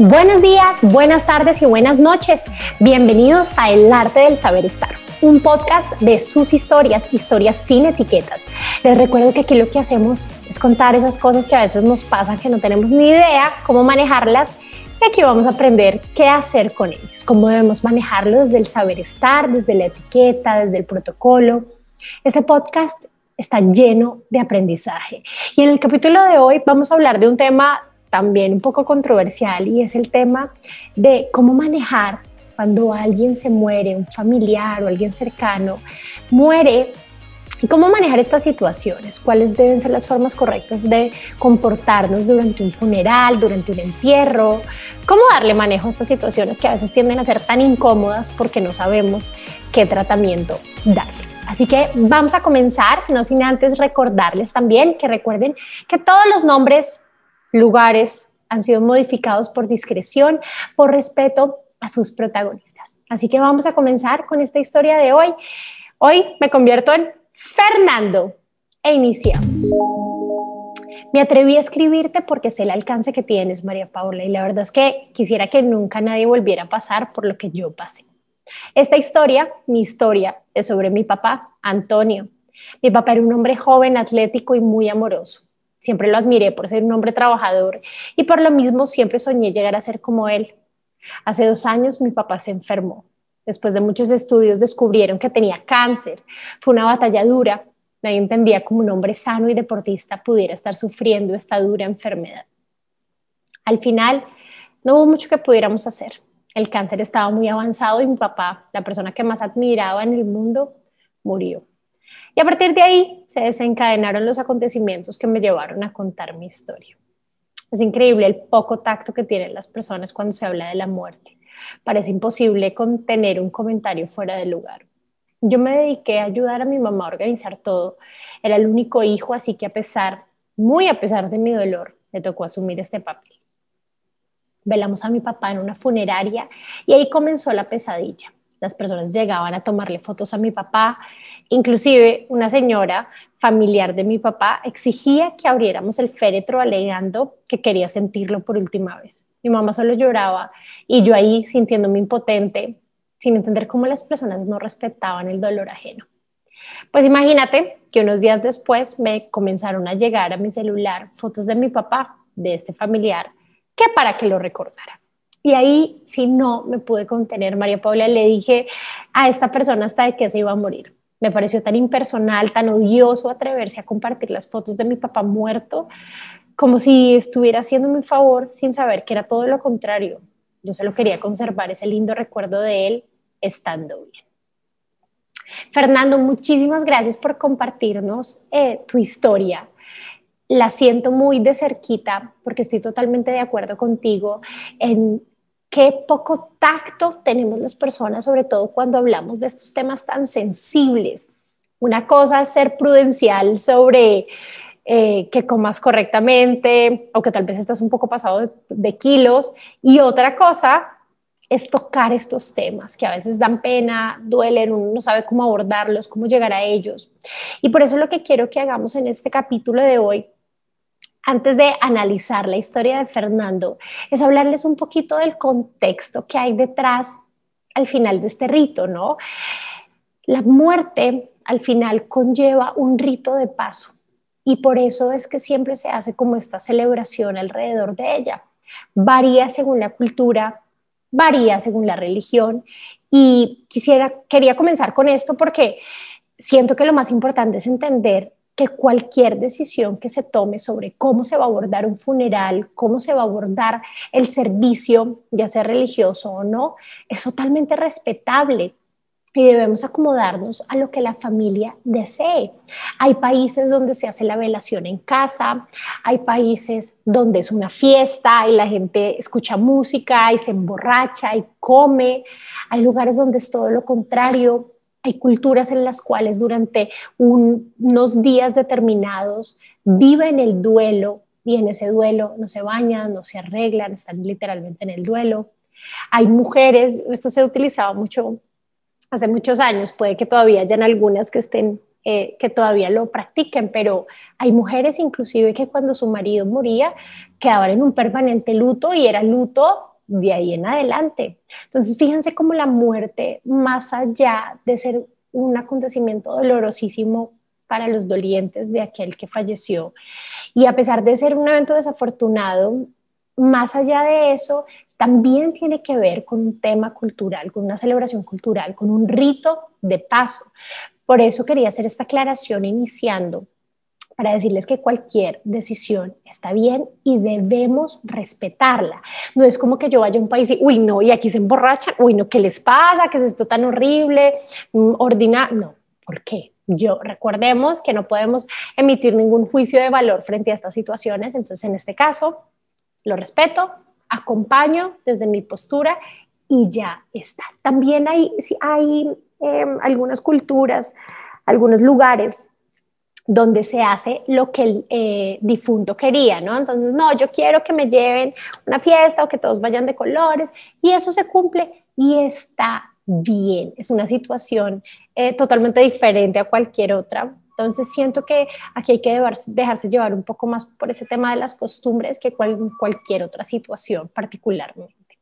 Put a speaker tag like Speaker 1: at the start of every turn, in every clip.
Speaker 1: Buenos días, buenas tardes y buenas noches. Bienvenidos a El Arte del Saber Estar, un podcast de sus historias, historias sin etiquetas. Les recuerdo que aquí lo que hacemos es contar esas cosas que a veces nos pasan que no tenemos ni idea cómo manejarlas y aquí vamos a aprender qué hacer con ellas, cómo debemos manejarlo desde el saber estar, desde la etiqueta, desde el protocolo. Este podcast está lleno de aprendizaje. Y en el capítulo de hoy vamos a hablar de un tema también un poco controversial y es el tema de cómo manejar cuando alguien se muere, un familiar o alguien cercano muere ¿Cómo manejar estas situaciones? ¿Cuáles deben ser las formas correctas de comportarnos durante un funeral, durante un entierro? ¿Cómo darle manejo a estas situaciones que a veces tienden a ser tan incómodas porque no sabemos qué tratamiento darle? Así que vamos a comenzar, no sin antes recordarles también que recuerden que todos los nombres lugares han sido modificados por discreción, por respeto a sus protagonistas. Así que vamos a comenzar con esta historia de hoy. Hoy me convierto en Fernando e iniciamos. Me atreví a escribirte porque sé el alcance que tienes, María Paula, y la verdad es que quisiera que nunca nadie volviera a pasar por lo que yo pasé. Esta historia, mi historia, es sobre mi papá, Antonio. Mi papá era un hombre joven, atlético y muy amoroso. Siempre lo admiré por ser un hombre trabajador y por lo mismo siempre soñé llegar a ser como él. Hace dos años mi papá se enfermó. Después de muchos estudios descubrieron que tenía cáncer. Fue una batalla dura. Nadie entendía cómo un hombre sano y deportista pudiera estar sufriendo esta dura enfermedad. Al final, no hubo mucho que pudiéramos hacer. El cáncer estaba muy avanzado y mi papá, la persona que más admiraba en el mundo, murió. Y a partir de ahí se desencadenaron los acontecimientos que me llevaron a contar mi historia. Es increíble el poco tacto que tienen las personas cuando se habla de la muerte. Parece imposible contener un comentario fuera de lugar. Yo me dediqué a ayudar a mi mamá a organizar todo. Era el único hijo, así que a pesar, muy a pesar de mi dolor, me tocó asumir este papel. Velamos a mi papá en una funeraria y ahí comenzó la pesadilla las personas llegaban a tomarle fotos a mi papá, inclusive una señora familiar de mi papá exigía que abriéramos el féretro alegando que quería sentirlo por última vez. Mi mamá solo lloraba y yo ahí sintiéndome impotente, sin entender cómo las personas no respetaban el dolor ajeno. Pues imagínate que unos días después me comenzaron a llegar a mi celular fotos de mi papá, de este familiar, que para que lo recordara. Y ahí, si no me pude contener, María Paula, le dije a esta persona hasta de que se iba a morir. Me pareció tan impersonal, tan odioso atreverse a compartir las fotos de mi papá muerto, como si estuviera haciéndome un favor sin saber que era todo lo contrario. Yo solo quería conservar ese lindo recuerdo de él estando bien. Fernando, muchísimas gracias por compartirnos eh, tu historia la siento muy de cerquita porque estoy totalmente de acuerdo contigo en qué poco tacto tenemos las personas, sobre todo cuando hablamos de estos temas tan sensibles. Una cosa es ser prudencial sobre eh, que comas correctamente o que tal vez estás un poco pasado de, de kilos y otra cosa es tocar estos temas que a veces dan pena, duelen, uno no sabe cómo abordarlos, cómo llegar a ellos. Y por eso lo que quiero que hagamos en este capítulo de hoy antes de analizar la historia de Fernando, es hablarles un poquito del contexto que hay detrás al final de este rito, ¿no? La muerte al final conlleva un rito de paso y por eso es que siempre se hace como esta celebración alrededor de ella. Varía según la cultura, varía según la religión y quisiera quería comenzar con esto porque siento que lo más importante es entender que cualquier decisión que se tome sobre cómo se va a abordar un funeral, cómo se va a abordar el servicio, ya sea religioso o no, es totalmente respetable. Y debemos acomodarnos a lo que la familia desee. Hay países donde se hace la velación en casa, hay países donde es una fiesta y la gente escucha música y se emborracha y come, hay lugares donde es todo lo contrario, hay culturas en las cuales durante unos días determinados viven el duelo y en ese duelo no se bañan, no se arreglan, están literalmente en el duelo. Hay mujeres, esto se utilizaba mucho hace muchos años, puede que todavía hayan algunas que estén eh, que todavía lo practiquen, pero hay mujeres inclusive que cuando su marido moría quedaban en un permanente luto y era luto de ahí en adelante. Entonces, fíjense cómo la muerte, más allá de ser un acontecimiento dolorosísimo para los dolientes de aquel que falleció, y a pesar de ser un evento desafortunado, más allá de eso, también tiene que ver con un tema cultural, con una celebración cultural, con un rito de paso. Por eso quería hacer esta aclaración iniciando para decirles que cualquier decisión está bien y debemos respetarla. No es como que yo vaya a un país y, uy, no, y aquí se emborrachan, uy, no, ¿qué les pasa? ¿Qué es esto tan horrible? Mm, Ordinar, no, ¿por qué? Yo recordemos que no podemos emitir ningún juicio de valor frente a estas situaciones, entonces en este caso lo respeto, acompaño desde mi postura y ya está. También hay, hay em, algunas culturas, algunos lugares donde se hace lo que el eh, difunto quería, ¿no? Entonces, no, yo quiero que me lleven una fiesta o que todos vayan de colores y eso se cumple y está bien. Es una situación eh, totalmente diferente a cualquier otra. Entonces, siento que aquí hay que dejarse llevar un poco más por ese tema de las costumbres que cualquier otra situación particularmente.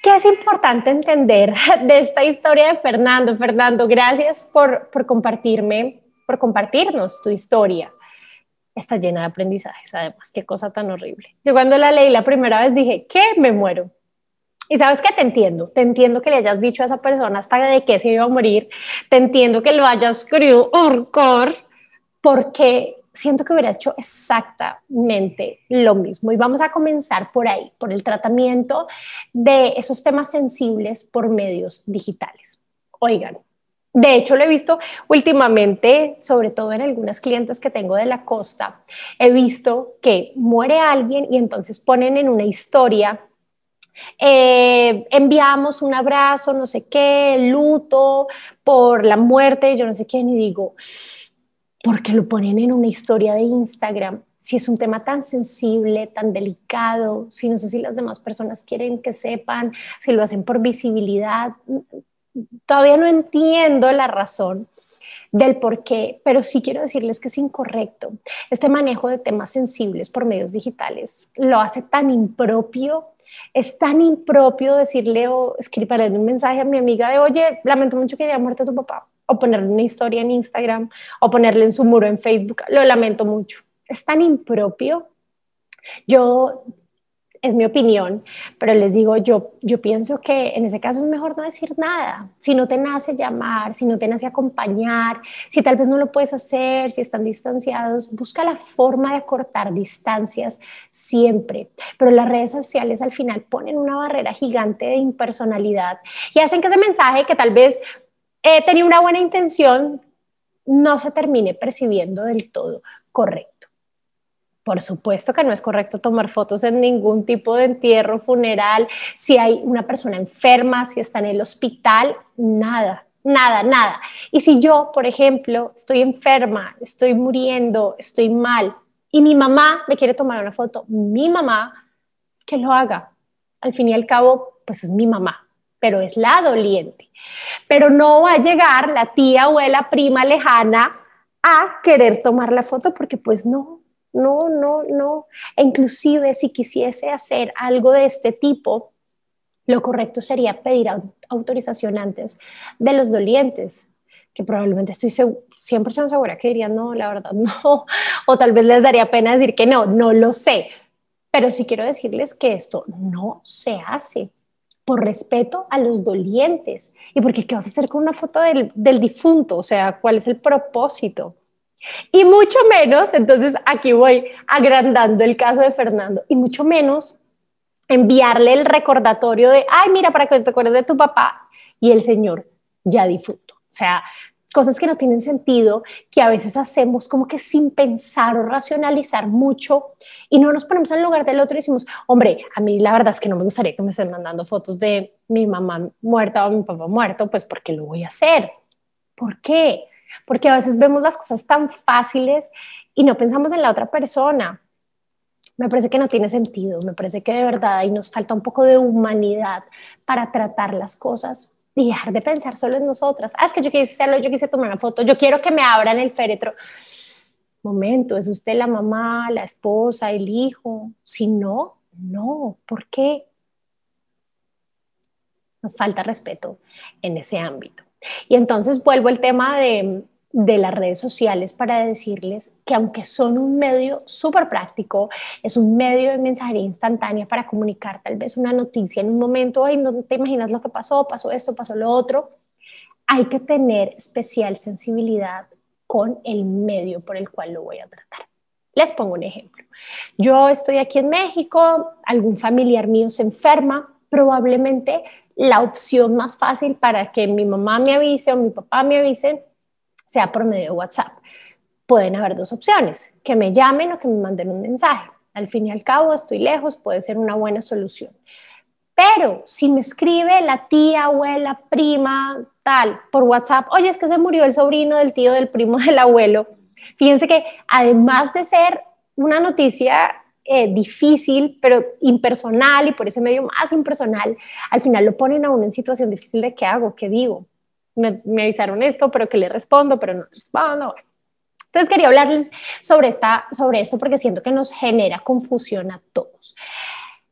Speaker 1: ¿Qué es importante entender de esta historia de Fernando? Fernando, gracias por, por compartirme por compartirnos tu historia. Está llena de aprendizajes, además, qué cosa tan horrible. Yo cuando la leí la primera vez dije, ¿qué? Me muero. Y sabes que te entiendo, te entiendo que le hayas dicho a esa persona hasta de qué se iba a morir, te entiendo que lo hayas querido horror, porque siento que hubiera hecho exactamente lo mismo. Y vamos a comenzar por ahí, por el tratamiento de esos temas sensibles por medios digitales. Oigan, de hecho, lo he visto últimamente, sobre todo en algunas clientes que tengo de la costa, he visto que muere alguien y entonces ponen en una historia, eh, enviamos un abrazo, no sé qué, luto por la muerte, yo no sé quién, y digo, ¿por qué lo ponen en una historia de Instagram? Si es un tema tan sensible, tan delicado, si no sé si las demás personas quieren que sepan, si lo hacen por visibilidad, todavía no entiendo la razón del por qué, pero sí quiero decirles que es incorrecto. Este manejo de temas sensibles por medios digitales lo hace tan impropio. Es tan impropio decirle o escribirle un mensaje a mi amiga de, oye, lamento mucho que haya muerto tu papá, o ponerle una historia en Instagram, o ponerle en su muro en Facebook, lo lamento mucho. Es tan impropio. Yo es mi opinión, pero les digo, yo, yo pienso que en ese caso es mejor no decir nada. Si no te nace llamar, si no te nace acompañar, si tal vez no lo puedes hacer, si están distanciados, busca la forma de acortar distancias siempre. Pero las redes sociales al final ponen una barrera gigante de impersonalidad y hacen que ese mensaje que tal vez eh, tenía una buena intención no se termine percibiendo del todo correcto. Por supuesto que no es correcto tomar fotos en ningún tipo de entierro, funeral, si hay una persona enferma, si está en el hospital, nada, nada, nada. Y si yo, por ejemplo, estoy enferma, estoy muriendo, estoy mal y mi mamá me quiere tomar una foto, mi mamá, que lo haga. Al fin y al cabo, pues es mi mamá, pero es la doliente. Pero no va a llegar la tía, abuela, prima lejana a querer tomar la foto porque pues no, no, no, no. E inclusive si quisiese hacer algo de este tipo, lo correcto sería pedir autorización antes de los dolientes, que probablemente estoy 100% segura que dirían, no, la verdad no, o tal vez les daría pena decir que no, no lo sé, pero sí quiero decirles que esto no se hace por respeto a los dolientes. Y porque qué vas a hacer con una foto del, del difunto, o sea, ¿cuál es el propósito? Y mucho menos, entonces aquí voy agrandando el caso de Fernando, y mucho menos enviarle el recordatorio de, ay, mira, para que te acuerdes de tu papá y el Señor ya difunto. O sea, cosas que no tienen sentido, que a veces hacemos como que sin pensar o racionalizar mucho y no nos ponemos en lugar del otro y decimos, hombre, a mí la verdad es que no me gustaría que me estén mandando fotos de mi mamá muerta o mi papá muerto, pues porque lo voy a hacer. ¿Por qué? Porque a veces vemos las cosas tan fáciles y no pensamos en la otra persona. Me parece que no tiene sentido, me parece que de verdad ahí nos falta un poco de humanidad para tratar las cosas y dejar de pensar solo en nosotras. Ah, es que yo quise hacerlo, yo quise tomar una foto, yo quiero que me abran el féretro. Momento, ¿es usted la mamá, la esposa, el hijo? Si no, no, ¿por qué? nos falta respeto en ese ámbito. Y entonces vuelvo al tema de, las redes sociales para decirles que aunque son un medio súper práctico, es un medio de mensajería instantánea para comunicar tal vez una noticia en un momento, ay, no te imaginas lo que pasó, pasó esto, pasó lo otro, hay que tener especial sensibilidad con el medio por el cual lo voy a tratar. Les pongo un ejemplo. Yo estoy aquí en México, algún familiar mío se enferma, probablemente la opción más fácil para que mi mamá me avise o mi papá me avise sea por medio de WhatsApp. Pueden haber dos opciones, que me llamen o que me manden un mensaje. Al fin y al cabo, estoy lejos, puede ser una buena solución. Pero si me escribe la tía, abuela, prima, tal, por WhatsApp, oye, es que se murió el sobrino del tío, del primo, del abuelo, fíjense que además de ser una noticia eh, difícil, pero impersonal y por ese medio más impersonal, al final lo ponen a uno en situación difícil de qué hago, qué digo. Me, me avisaron esto, pero que le respondo, pero no respondo. Entonces quería hablarles sobre, esta, sobre esto porque siento que nos genera confusión a todos.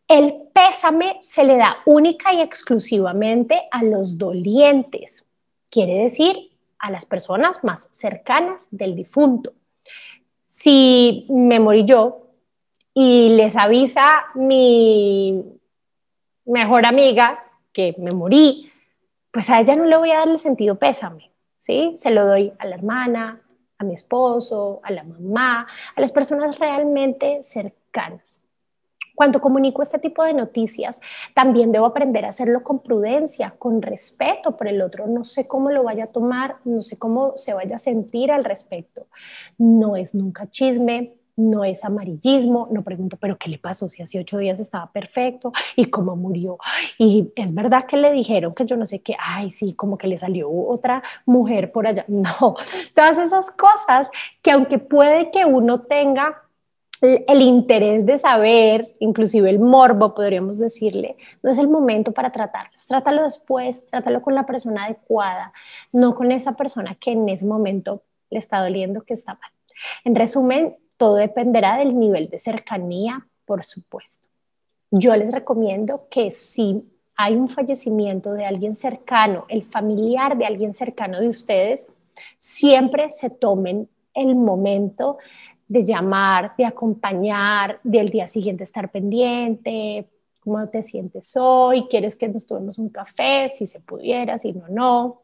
Speaker 1: El pésame se le da única y exclusivamente a los dolientes, quiere decir a las personas más cercanas del difunto. Si me morí yo, y les avisa mi mejor amiga que me morí, pues a ella no le voy a dar el sentido pésame, ¿sí? Se lo doy a la hermana, a mi esposo, a la mamá, a las personas realmente cercanas. Cuando comunico este tipo de noticias, también debo aprender a hacerlo con prudencia, con respeto por el otro. No sé cómo lo vaya a tomar, no sé cómo se vaya a sentir al respecto. No es nunca chisme, no es amarillismo, no pregunto, pero ¿qué le pasó si hace ocho días estaba perfecto y cómo murió? Y es verdad que le dijeron que yo no sé qué, ay, sí, como que le salió otra mujer por allá. No, todas esas cosas que aunque puede que uno tenga el interés de saber, inclusive el morbo, podríamos decirle, no es el momento para tratarlos. Trátalo después, trátalo con la persona adecuada, no con esa persona que en ese momento le está doliendo que está mal. En resumen, todo dependerá del nivel de cercanía, por supuesto. Yo les recomiendo que si hay un fallecimiento de alguien cercano, el familiar de alguien cercano de ustedes, siempre se tomen el momento de llamar, de acompañar, del día siguiente estar pendiente, cómo te sientes hoy, quieres que nos tomemos un café, si se pudiera, si no, no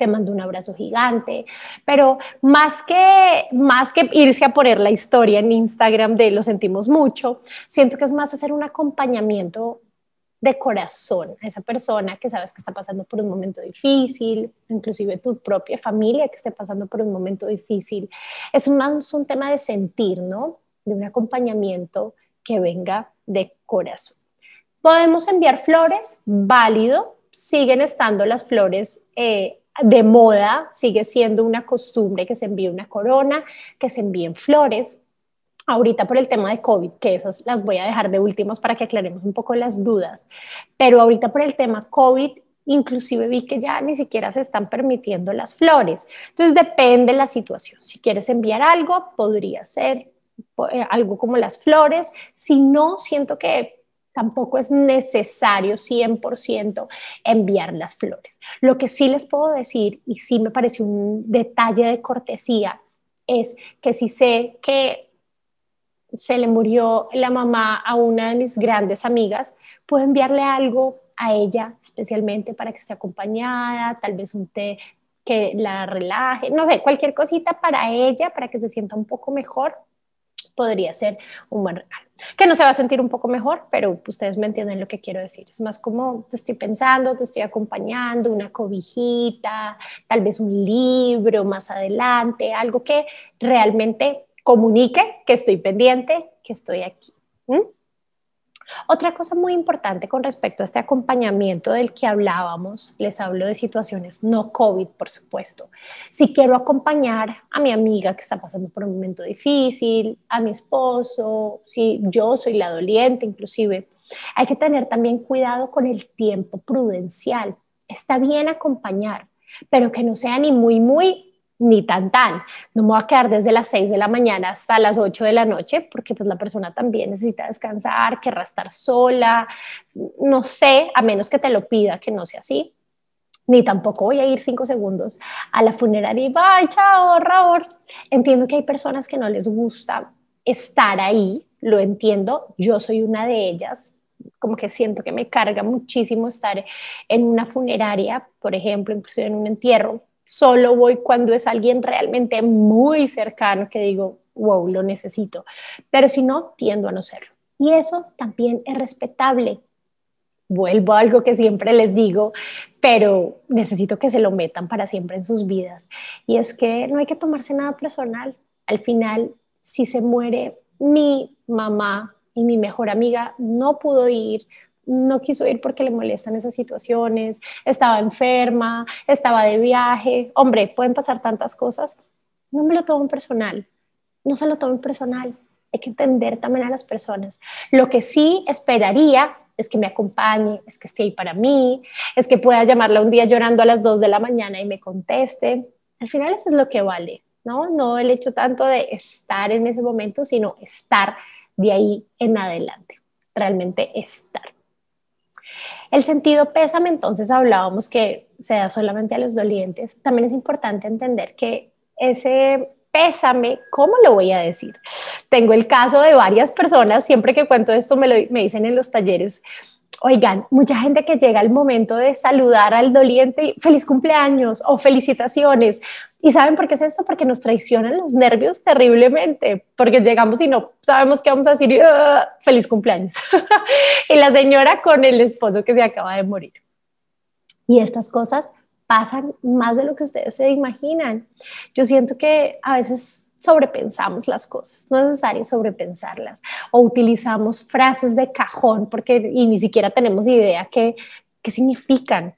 Speaker 1: te mando un abrazo gigante, pero más que, más que irse a poner la historia en Instagram de lo sentimos mucho, siento que es más hacer un acompañamiento de corazón a esa persona que sabes que está pasando por un momento difícil, inclusive tu propia familia que esté pasando por un momento difícil. Es más un tema de sentir, ¿no? De un acompañamiento que venga de corazón. Podemos enviar flores, válido, siguen estando las flores eh, de moda, sigue siendo una costumbre que se envíe una corona, que se envíen flores. Ahorita por el tema de COVID, que esas las voy a dejar de últimos para que aclaremos un poco las dudas, pero ahorita por el tema COVID, inclusive vi que ya ni siquiera se están permitiendo las flores. Entonces depende de la situación. Si quieres enviar algo, podría ser eh, algo como las flores. Si no, siento que tampoco es necesario 100% enviar las flores. Lo que sí les puedo decir, y sí me parece un detalle de cortesía, es que si sé que se le murió la mamá a una de mis grandes amigas, puedo enviarle algo a ella especialmente para que esté acompañada, tal vez un té que la relaje, no sé, cualquier cosita para ella, para que se sienta un poco mejor podría ser un buen regalo. Que no se va a sentir un poco mejor, pero ustedes me entienden lo que quiero decir. Es más como te estoy pensando, te estoy acompañando, una cobijita, tal vez un libro más adelante, algo que realmente comunique que estoy pendiente, que estoy aquí. Otra cosa muy importante con respecto a este acompañamiento del que hablábamos, les hablo de situaciones no COVID, por supuesto. Si quiero acompañar a mi amiga que está pasando por un momento difícil, a mi esposo, si yo soy la doliente inclusive, hay que tener también cuidado con el tiempo prudencial. Está bien acompañar, pero que no sea ni muy, muy ni tan tan. No me voy a quedar desde las 6 de la mañana hasta las 8 de la noche porque pues la persona también necesita descansar, querrá estar sola, no sé, a menos que te lo pida que no sea así. Ni tampoco voy a ir cinco segundos a la funeraria y bye, chao, Raúl. Entiendo que hay personas que no les gusta estar ahí, lo entiendo, yo soy una de ellas, como que siento que me carga muchísimo estar en una funeraria, por ejemplo, incluso en un entierro, solo voy cuando es alguien realmente muy cercano que digo, wow, lo necesito. Pero si no, tiendo a no serlo. Y eso también es respetable. Vuelvo a algo que siempre les digo, pero necesito que se lo metan para siempre en sus vidas. Y es que no hay que tomarse nada personal. Al final, si se muere mi mamá y mi mejor amiga, no pudo ir, no quiso ir porque le molestan esas situaciones, estaba enferma, estaba de viaje, hombre, pueden pasar tantas cosas. No me lo tomen personal, no se lo tomen personal, hay que entender también a las personas. Lo que sí esperaría es que me acompañe, es que esté ahí para mí, es que pueda llamarla un día llorando a las 2 de la mañana y me conteste. Al final eso es lo que vale, ¿no? No el hecho tanto de estar en ese momento, sino estar de ahí en adelante, realmente estar. El sentido pésame, entonces hablábamos que se da solamente a los dolientes. También es importante entender que ese pésame, ¿cómo lo voy a decir? Tengo el caso de varias personas, siempre que cuento esto me, lo, me dicen en los talleres, Oigan, mucha gente que llega al momento de saludar al doliente, feliz cumpleaños o felicitaciones. ¿Y saben por qué es esto? Porque nos traicionan los nervios terriblemente, porque llegamos y no sabemos qué vamos a decir, feliz cumpleaños. y la señora con el esposo que se acaba de morir. Y estas cosas pasan más de lo que ustedes se imaginan. Yo siento que a veces sobrepensamos las cosas, no es necesario sobrepensarlas o utilizamos frases de cajón porque y ni siquiera tenemos idea qué, qué significan.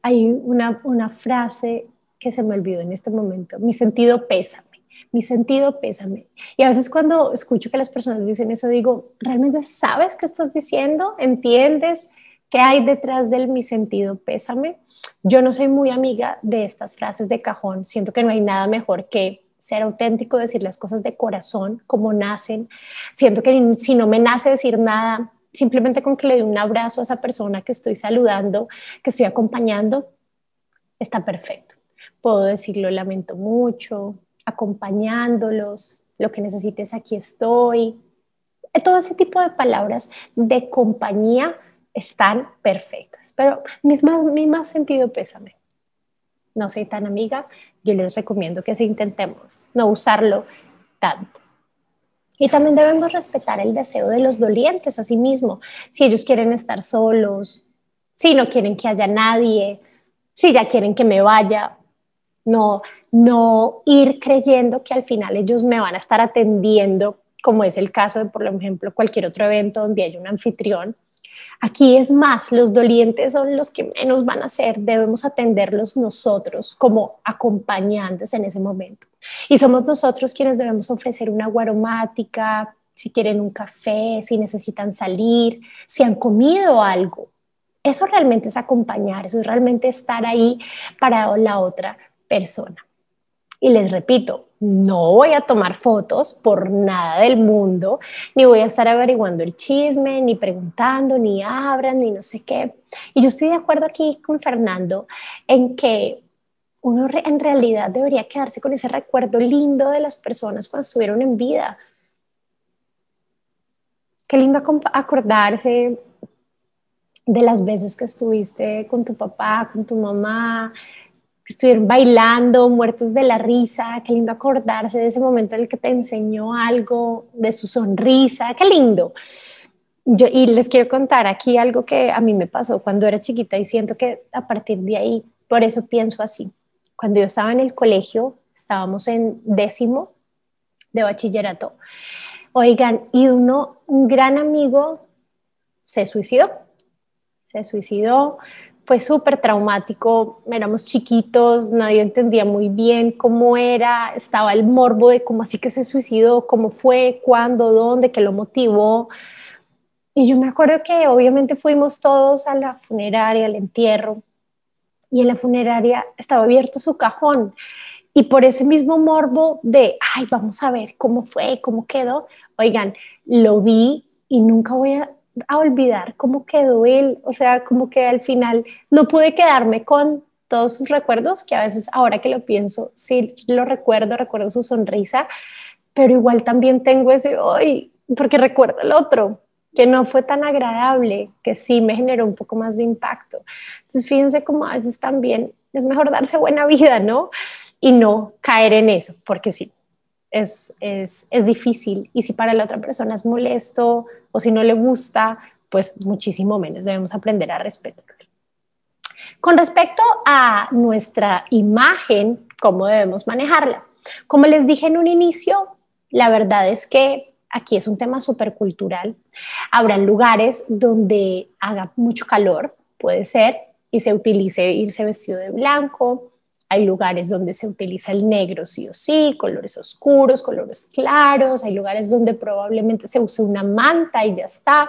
Speaker 1: Hay una, una frase que se me olvidó en este momento, mi sentido pésame, mi sentido pésame. Y a veces cuando escucho que las personas dicen eso, digo, ¿realmente sabes qué estás diciendo? ¿Entiendes qué hay detrás del mi sentido pésame? Yo no soy muy amiga de estas frases de cajón, siento que no hay nada mejor que ser auténtico, decir las cosas de corazón, como nacen. Siento que si no me nace decir nada, simplemente con que le dé un abrazo a esa persona que estoy saludando, que estoy acompañando, está perfecto. Puedo decirlo, lamento mucho, acompañándolos, lo que necesites, aquí estoy. Todo ese tipo de palabras de compañía están perfectas, pero mi más sentido pésame no soy tan amiga, yo les recomiendo que se intentemos no usarlo tanto. Y también debemos respetar el deseo de los dolientes a sí mismo. Si ellos quieren estar solos, si no quieren que haya nadie, si ya quieren que me vaya, no, no ir creyendo que al final ellos me van a estar atendiendo, como es el caso de, por ejemplo, cualquier otro evento donde hay un anfitrión, Aquí es más, los dolientes son los que menos van a ser, debemos atenderlos nosotros como acompañantes en ese momento. Y somos nosotros quienes debemos ofrecer una agua aromática, si quieren un café, si necesitan salir, si han comido algo. Eso realmente es acompañar, eso es realmente estar ahí para la otra persona. Y les repito, no voy a tomar fotos por nada del mundo, ni voy a estar averiguando el chisme, ni preguntando, ni abran, ni no sé qué. Y yo estoy de acuerdo aquí con Fernando en que uno en realidad debería quedarse con ese recuerdo lindo de las personas cuando estuvieron en vida. Qué lindo acordarse de las veces que estuviste con tu papá, con tu mamá, que estuvieron bailando, muertos de la risa, qué lindo acordarse de ese momento en el que te enseñó algo, de su sonrisa, qué lindo. Yo, y les quiero contar aquí algo que a mí me pasó cuando era chiquita y siento que a partir de ahí, por eso pienso así. Cuando yo estaba en el colegio, estábamos en décimo de bachillerato, oigan, y uno, un gran amigo se suicidó, se suicidó, fue súper traumático, éramos chiquitos, nadie entendía muy bien cómo era, estaba el morbo de cómo así que se suicidó, cómo fue, cuándo, dónde, qué lo motivó. Y yo me acuerdo que obviamente fuimos todos a la funeraria, al entierro, y en la funeraria estaba abierto su cajón. Y por ese mismo morbo de, ay, vamos a ver cómo fue, cómo quedó, oigan, lo vi y nunca voy a, olvidar cómo quedó él, o sea, como que al final no pude quedarme con todos sus recuerdos, que a veces ahora que lo pienso, sí lo recuerdo, recuerdo su sonrisa, pero igual también tengo ese, ay, porque recuerdo el otro, que no fue tan agradable, que sí me generó un poco más de impacto. Entonces, fíjense cómo a veces también es mejor darse buena vida, ¿no? Y no caer en eso, porque sí, es, es, es difícil. Y si para la otra persona es molesto o si no le gusta, pues muchísimo menos debemos aprender a respetar. Con respecto a nuestra imagen, ¿cómo debemos manejarla? Como les dije en un inicio, la verdad es que aquí es un tema súper cultural. Habrá lugares donde haga mucho calor, puede ser, y se utilice irse vestido de blanco. Hay lugares donde se utiliza el negro sí o sí, colores oscuros, colores claros. Hay lugares donde probablemente se use una manta y ya está.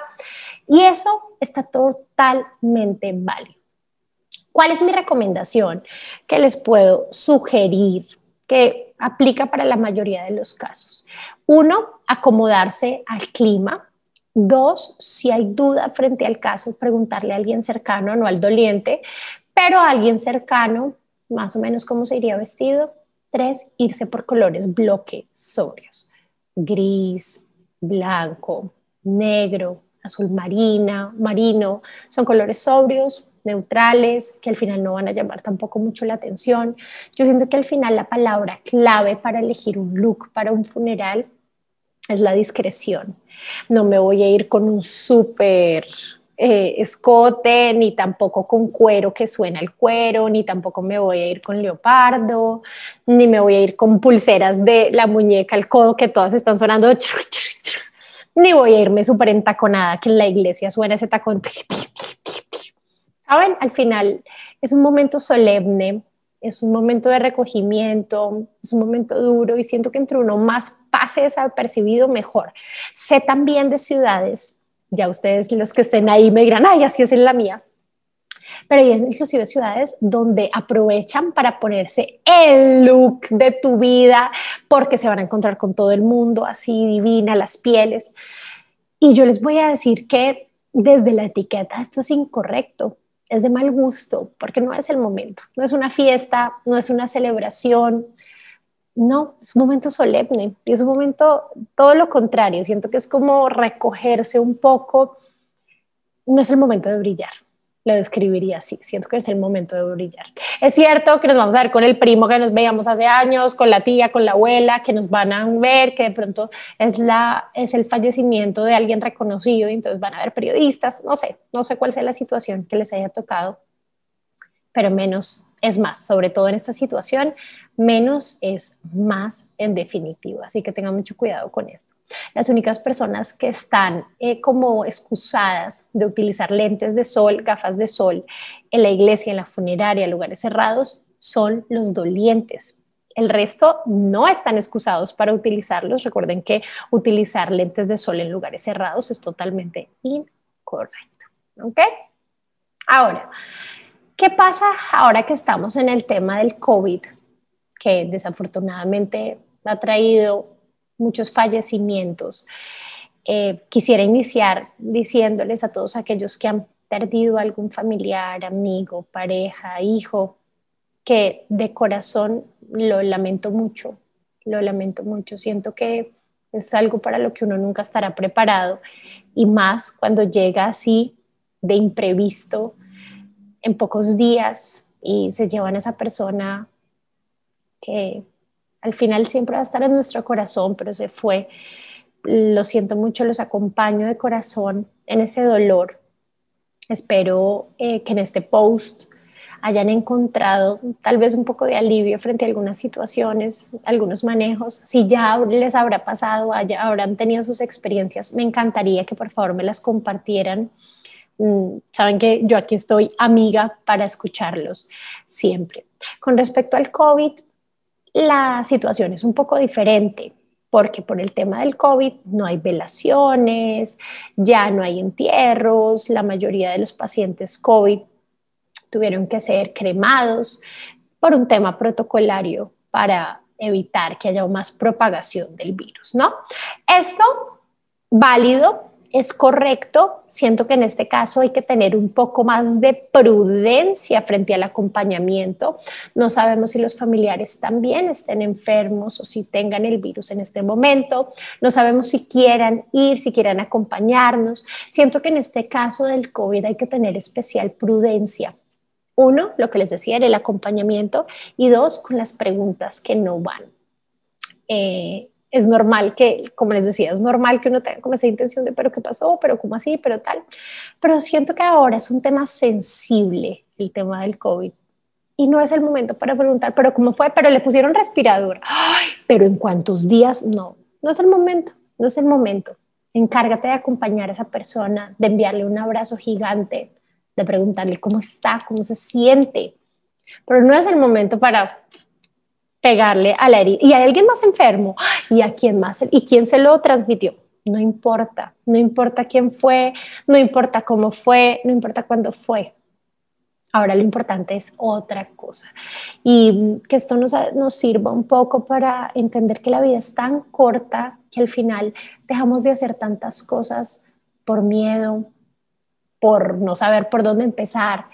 Speaker 1: Y eso está totalmente válido. ¿Cuál es mi recomendación que les puedo sugerir que aplica para la mayoría de los casos? Uno, acomodarse al clima. Dos, si hay duda frente al caso, preguntarle a alguien cercano, no al doliente, pero a alguien cercano, más o menos cómo se iría vestido. Tres, irse por colores bloque sobrios. Gris, blanco, negro, azul marina, marino, son colores sobrios, neutrales, que al final no van a llamar tampoco mucho la atención. Yo siento que al final la palabra clave para elegir un look para un funeral es la discreción. No me voy a ir con un súper eh, escote, ni tampoco con cuero que suena el cuero, ni tampoco me voy a ir con leopardo, ni me voy a ir con pulseras de la muñeca al codo que todas están sonando, ni voy a irme súper entaconada que en la iglesia suena ese tacón. ¿Saben? Al final es un momento solemne, es un momento de recogimiento, es un momento duro y siento que entre uno más pase desapercibido, mejor. Sé también de ciudades, ya ustedes los que estén ahí me dirán, ay, así es en la mía, pero hay inclusive ciudades donde aprovechan para ponerse el look de tu vida porque se van a encontrar con todo el mundo, así divina, las pieles. Y yo les voy a decir que desde la etiqueta esto es incorrecto es de mal gusto, porque no es el momento, no es una fiesta, no es una celebración, no, es un momento solemne y es un momento todo lo contrario, siento que es como recogerse un poco, no es el momento de brillar, lo describiría así. Siento que es el momento de brillar. Es cierto que nos vamos a ver con el primo que nos veíamos hace años, con la tía, con la abuela, que nos van a ver, que de pronto es, la, es el fallecimiento de alguien reconocido y entonces van a ver periodistas. No sé, no sé cuál sea la situación que les haya tocado, pero menos es más, sobre todo en esta situación, menos es más en definitiva. Así que tengan mucho cuidado con esto. Las únicas personas que están eh, como excusadas de utilizar lentes de sol, gafas de sol en la iglesia, en la funeraria, lugares cerrados, son los dolientes. El resto no están excusados para utilizarlos. Recuerden que utilizar lentes de sol en lugares cerrados es totalmente incorrecto. ¿Ok? Ahora, ¿qué pasa ahora que estamos en el tema del COVID? Que desafortunadamente ha traído muchos fallecimientos. Eh, quisiera iniciar diciéndoles a todos aquellos que han perdido algún familiar, amigo, pareja, hijo, que de corazón lo lamento mucho, lo lamento mucho. Siento que es algo para lo que uno nunca estará preparado y más cuando llega así de imprevisto en pocos días y se llevan a esa persona que al final siempre va a estar en nuestro corazón, pero se fue. Lo siento mucho, los acompaño de corazón en ese dolor. Espero eh, que en este post hayan encontrado tal vez un poco de alivio frente a algunas situaciones, algunos manejos. Si ya les habrá pasado, haya, habrán tenido sus experiencias, me encantaría que por favor me las compartieran. Mm, saben que yo aquí estoy amiga para escucharlos siempre. Con respecto al COVID, la situación es un poco diferente porque por el tema del COVID no hay velaciones, ya no hay entierros, la mayoría de los pacientes COVID tuvieron que ser cremados por un tema protocolario para evitar que haya más propagación del virus, ¿no? Esto válido es correcto. Siento que en este caso hay que tener un poco más de prudencia frente al acompañamiento. No sabemos si los familiares también estén enfermos o si tengan el virus en este momento. No sabemos si quieran ir, si quieran acompañarnos. Siento que en este caso del COVID hay que tener especial prudencia. Uno, lo que les decía, era el acompañamiento y dos, con las preguntas que no van. Eh, es normal que, como les decía, es normal que uno tenga como esa intención de, pero ¿qué pasó? ¿Pero cómo así? ¿Pero tal? Pero siento que ahora es un tema sensible el tema del COVID. Y no es el momento para preguntar, ¿pero cómo fue? ¿Pero le pusieron respirador? ¿Pero en cuántos días? No, no es el momento, no es el momento. Encárgate de acompañar a esa persona, de enviarle un abrazo gigante, de preguntarle cómo está, cómo se siente. Pero no es el momento para pegarle a la herida. Y hay alguien más enfermo. ¿Y a quién más? ¿Y quién se lo transmitió? No importa. No importa quién fue, no importa cómo fue, no importa cuándo fue. Ahora lo importante es otra cosa. Y que esto nos, nos sirva un poco para entender que la vida es tan corta que al final dejamos de hacer tantas cosas por miedo, por no saber por dónde empezar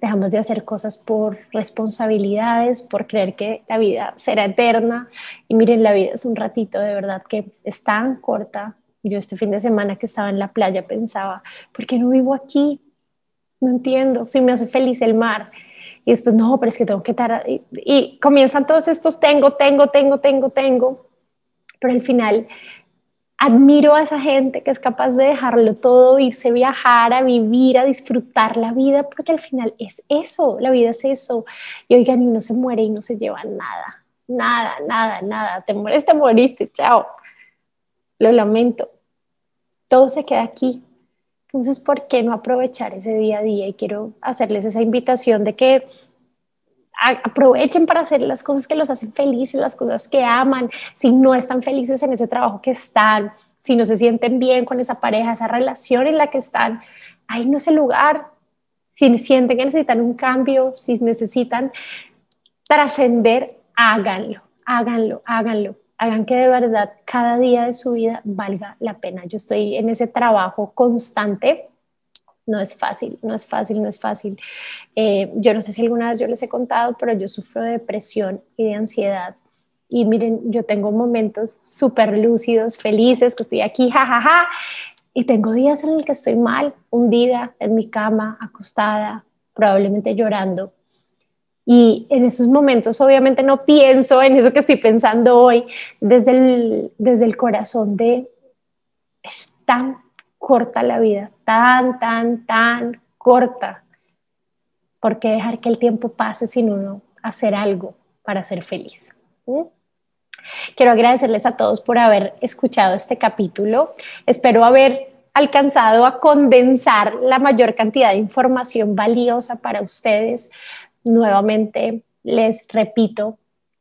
Speaker 1: dejamos de hacer cosas por responsabilidades, por creer que la vida será eterna. Y miren, la vida es un ratito, de verdad que es tan corta. Yo este fin de semana que estaba en la playa pensaba, ¿por qué no vivo aquí? No entiendo, si me hace feliz el mar. Y después, no, pero es que tengo que estar... Y, y comienzan todos estos tengo, tengo, tengo, tengo, tengo. Pero al final admiro a esa gente que es capaz de dejarlo todo, irse a viajar, a vivir, a disfrutar la vida, porque al final es eso, la vida es eso. Y oigan, y no se muere y no se lleva nada, nada, nada, nada. Te mueres, te moriste, chao. Lo lamento. Todo se queda aquí. Entonces, ¿por qué no aprovechar ese día a día? Y quiero hacerles esa invitación de que aprovechen para hacer las cosas que los hacen felices, las cosas que aman, si no están felices en ese trabajo que están, si no se sienten bien con esa pareja, esa relación en la que están, ahí no es el lugar. Si sienten que necesitan un cambio, si necesitan trascender, háganlo, háganlo, háganlo. Hagan que de verdad cada día de su vida valga la pena. Yo estoy en ese trabajo constante no es fácil, no es fácil, no es fácil. Eh, yo no sé si alguna vez yo les he contado, pero yo sufro de depresión y de ansiedad. Y miren, yo tengo momentos súper lúcidos, felices, que estoy aquí, jajaja, ja, ja, y tengo días en los que estoy mal, hundida en mi cama, acostada, probablemente llorando. Y en esos momentos obviamente no pienso en eso que estoy pensando hoy desde el, desde el corazón de es corta la vida, tan, tan, tan corta. ¿Por qué dejar que el tiempo pase sin uno hacer algo para ser feliz? ¿Mm? Quiero agradecerles a todos por haber escuchado este capítulo. Espero haber alcanzado a condensar la mayor cantidad de información valiosa para ustedes. Nuevamente les repito,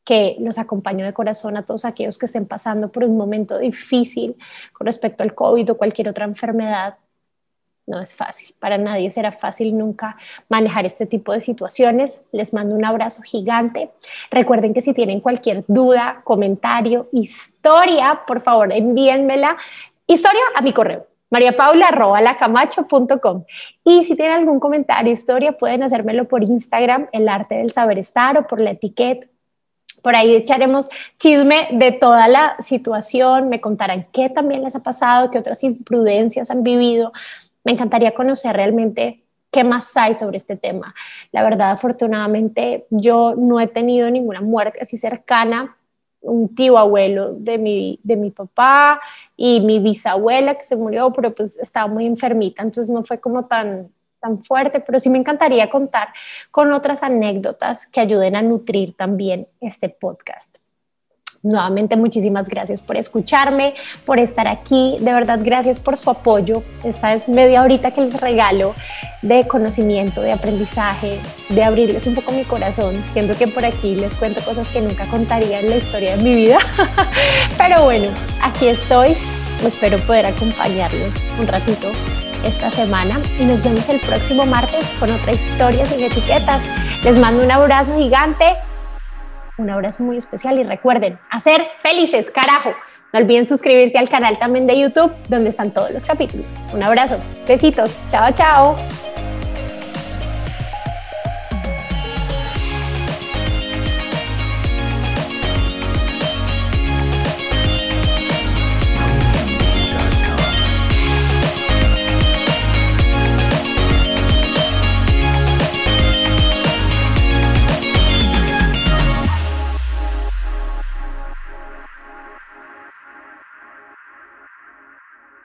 Speaker 1: que los acompaño de corazón a todos aquellos que estén pasando por un momento difícil con respecto al COVID o cualquier otra enfermedad. No es fácil, para nadie será fácil nunca manejar este tipo de situaciones. Les mando un abrazo gigante. Recuerden que si tienen cualquier duda, comentario, historia, por favor envíenmela. Historia a mi correo, mariapaula.lacamacho.com. Y si tienen algún comentario, historia, pueden hacérmelo por Instagram, el arte del saber estar o por la etiqueta por ahí echaremos chisme de toda la situación, me contarán qué también les ha pasado, qué otras imprudencias han vivido. Me encantaría conocer realmente qué más hay sobre este tema. La verdad, afortunadamente, yo no he tenido ninguna muerte así cercana. Un tío abuelo de mi, de mi papá y mi bisabuela que se murió, pero pues estaba muy enfermita, entonces no fue como tan, tan fuerte, pero sí me encantaría contar con otras anécdotas que ayuden a nutrir también este podcast. Nuevamente, muchísimas gracias por escucharme, por estar aquí. De verdad, gracias por su apoyo. Esta es media horita que les regalo de conocimiento, de aprendizaje, de abrirles un poco mi corazón. Siento que por aquí les cuento cosas que nunca contaría en la historia de mi vida. Pero bueno, aquí estoy. Espero poder acompañarlos un ratito esta semana y nos vemos el próximo martes con otra historia sin etiquetas. Les mando un abrazo gigante. Un abrazo muy especial y recuerden, hacer felices, carajo. No olviden suscribirse al canal también de YouTube, donde están todos los capítulos. Un abrazo, besitos, chao, chao.